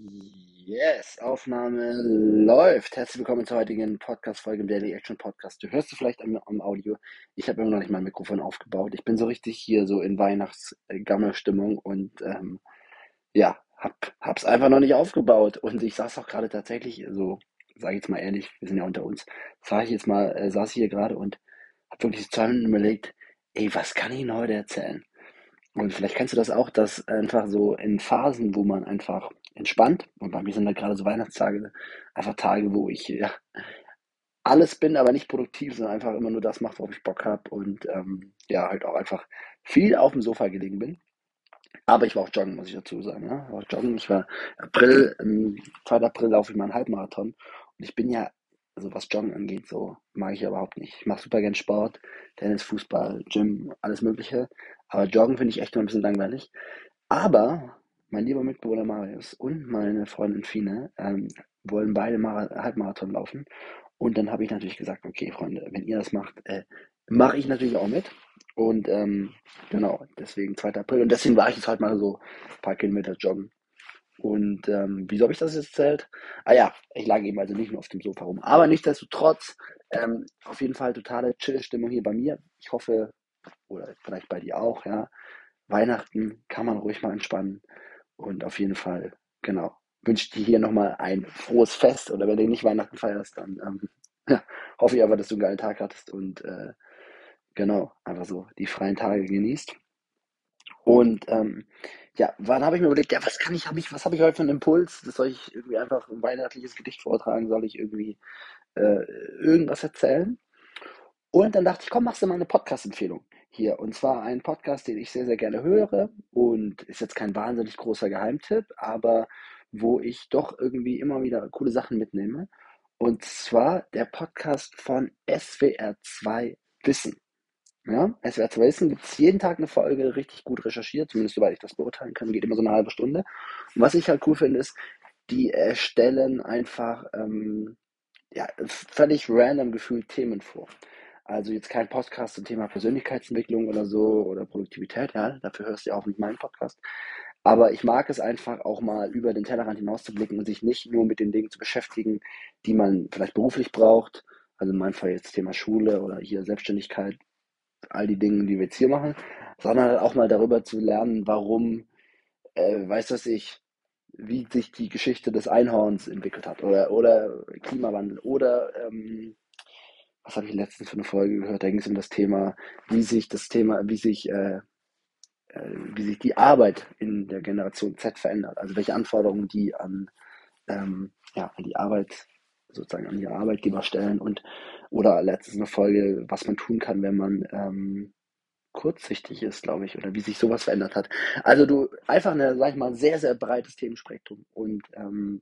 Yes, Aufnahme läuft. Herzlich willkommen zur heutigen Podcast-Folge im Daily Action Podcast. Du hörst du vielleicht am, am Audio. Ich habe immer noch nicht mein Mikrofon aufgebaut. Ich bin so richtig hier so in Weihnachts-Gammelstimmung und ähm, ja, hab, hab's einfach noch nicht aufgebaut. Und ich saß auch gerade tatsächlich so, sage ich jetzt mal ehrlich, wir sind ja unter uns, saß ich jetzt mal, äh, saß ich hier gerade und hab wirklich zwei Minuten überlegt, ey, was kann ich denn heute erzählen? Und vielleicht kennst du das auch, dass einfach so in Phasen, wo man einfach entspannt, und bei mir sind da gerade so Weihnachtstage, einfach Tage, wo ich ja alles bin, aber nicht produktiv, sondern einfach immer nur das mache, worauf ich Bock habe und ähm, ja, halt auch einfach viel auf dem Sofa gelegen bin. Aber ich war auch joggen, muss ich dazu sagen. Ja? Ich war joggen, ich war April, ähm, 2. April laufe ich mal einen Halbmarathon und ich bin ja also was Joggen angeht, so mag ich überhaupt nicht. Ich mache super gern Sport, Tennis, Fußball, Gym, alles Mögliche. Aber Joggen finde ich echt nur ein bisschen langweilig. Aber mein lieber Mitbewohner Marius und meine Freundin Fine ähm, wollen beide Mar Halbmarathon laufen. Und dann habe ich natürlich gesagt, okay, Freunde, wenn ihr das macht, äh, mache ich natürlich auch mit. Und ähm, genau, deswegen 2. April. Und deswegen war ich jetzt halt mal so ein paar Kilometer joggen. Und ähm, wieso habe ich das jetzt erzählt? Ah ja, ich lag eben also nicht nur auf dem Sofa rum. Aber nichtsdestotrotz, ähm, auf jeden Fall totale Chill-Stimmung hier bei mir. Ich hoffe, oder vielleicht bei dir auch, ja. Weihnachten kann man ruhig mal entspannen. Und auf jeden Fall, genau, wünsche dir hier nochmal ein frohes Fest. Oder wenn du nicht Weihnachten feierst, dann ähm, ja, hoffe ich aber, dass du einen geilen Tag hattest und äh, genau, einfach so die freien Tage genießt. Und ähm, ja, wann habe ich mir überlegt, ja, was kann ich, habe ich, was habe ich heute für einen Impuls? Soll ich irgendwie einfach ein weihnachtliches Gedicht vortragen? Soll ich irgendwie äh, irgendwas erzählen? Und dann dachte ich, komm, machst du mal eine Podcast-Empfehlung hier. Und zwar ein Podcast, den ich sehr, sehr gerne höre und ist jetzt kein wahnsinnig großer Geheimtipp, aber wo ich doch irgendwie immer wieder coole Sachen mitnehme. Und zwar der Podcast von SWR2 Wissen. Ja, SWR 2 Wissen gibt es jeden Tag eine Folge, richtig gut recherchiert, zumindest soweit ich das beurteilen kann, geht immer so eine halbe Stunde. Und was ich halt cool finde, ist, die erstellen einfach ähm, ja, völlig random gefühlt Themen vor. Also jetzt kein Podcast zum Thema Persönlichkeitsentwicklung oder so oder Produktivität, ja, dafür hörst du ja auch mit meinem Podcast. Aber ich mag es einfach auch mal über den Tellerrand hinaus zu blicken und sich nicht nur mit den Dingen zu beschäftigen, die man vielleicht beruflich braucht. Also in meinem Fall jetzt Thema Schule oder hier Selbstständigkeit, all die Dinge, die wir jetzt hier machen, sondern auch mal darüber zu lernen, warum, äh, weiß das ich, wie sich die Geschichte des Einhorns entwickelt hat oder, oder Klimawandel oder ähm, was habe ich letztens für eine Folge gehört, da ging es um das Thema, wie sich das Thema, wie sich, äh, äh, wie sich die Arbeit in der Generation Z verändert, also welche Anforderungen die an, ähm, ja, an die Arbeit sozusagen an ihre Arbeitgeber stellen und oder letztens eine Folge, was man tun kann, wenn man ähm, kurzsichtig ist, glaube ich, oder wie sich sowas verändert hat. Also du einfach eine, sag ich mal, sehr, sehr breites Themenspektrum und ähm,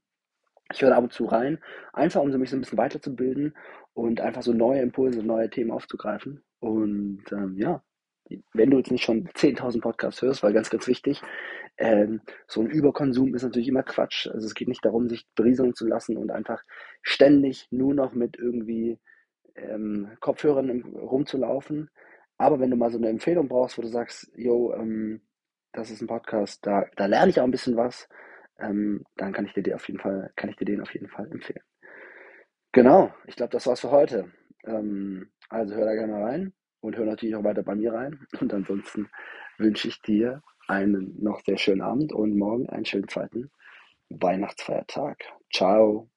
ich höre ab und zu rein, einfach um mich so ein bisschen weiterzubilden und einfach so neue Impulse, neue Themen aufzugreifen. Und ähm, ja, wenn du jetzt nicht schon 10.000 Podcasts hörst, weil ganz, ganz wichtig, ähm, so ein Überkonsum ist natürlich immer Quatsch. Also es geht nicht darum, sich berieseln zu lassen und einfach ständig nur noch mit irgendwie ähm, Kopfhörern rumzulaufen. Aber wenn du mal so eine Empfehlung brauchst, wo du sagst, yo, ähm, das ist ein Podcast, da, da lerne ich auch ein bisschen was, ähm, dann kann ich dir, auf jeden Fall, kann ich dir den auf jeden Fall empfehlen. Genau, ich glaube, das war's für heute. Ähm, also hör da gerne rein und hör natürlich auch weiter bei mir rein. Und ansonsten wünsche ich dir einen noch sehr schönen Abend und morgen einen schönen zweiten Weihnachtsfeiertag. Ciao.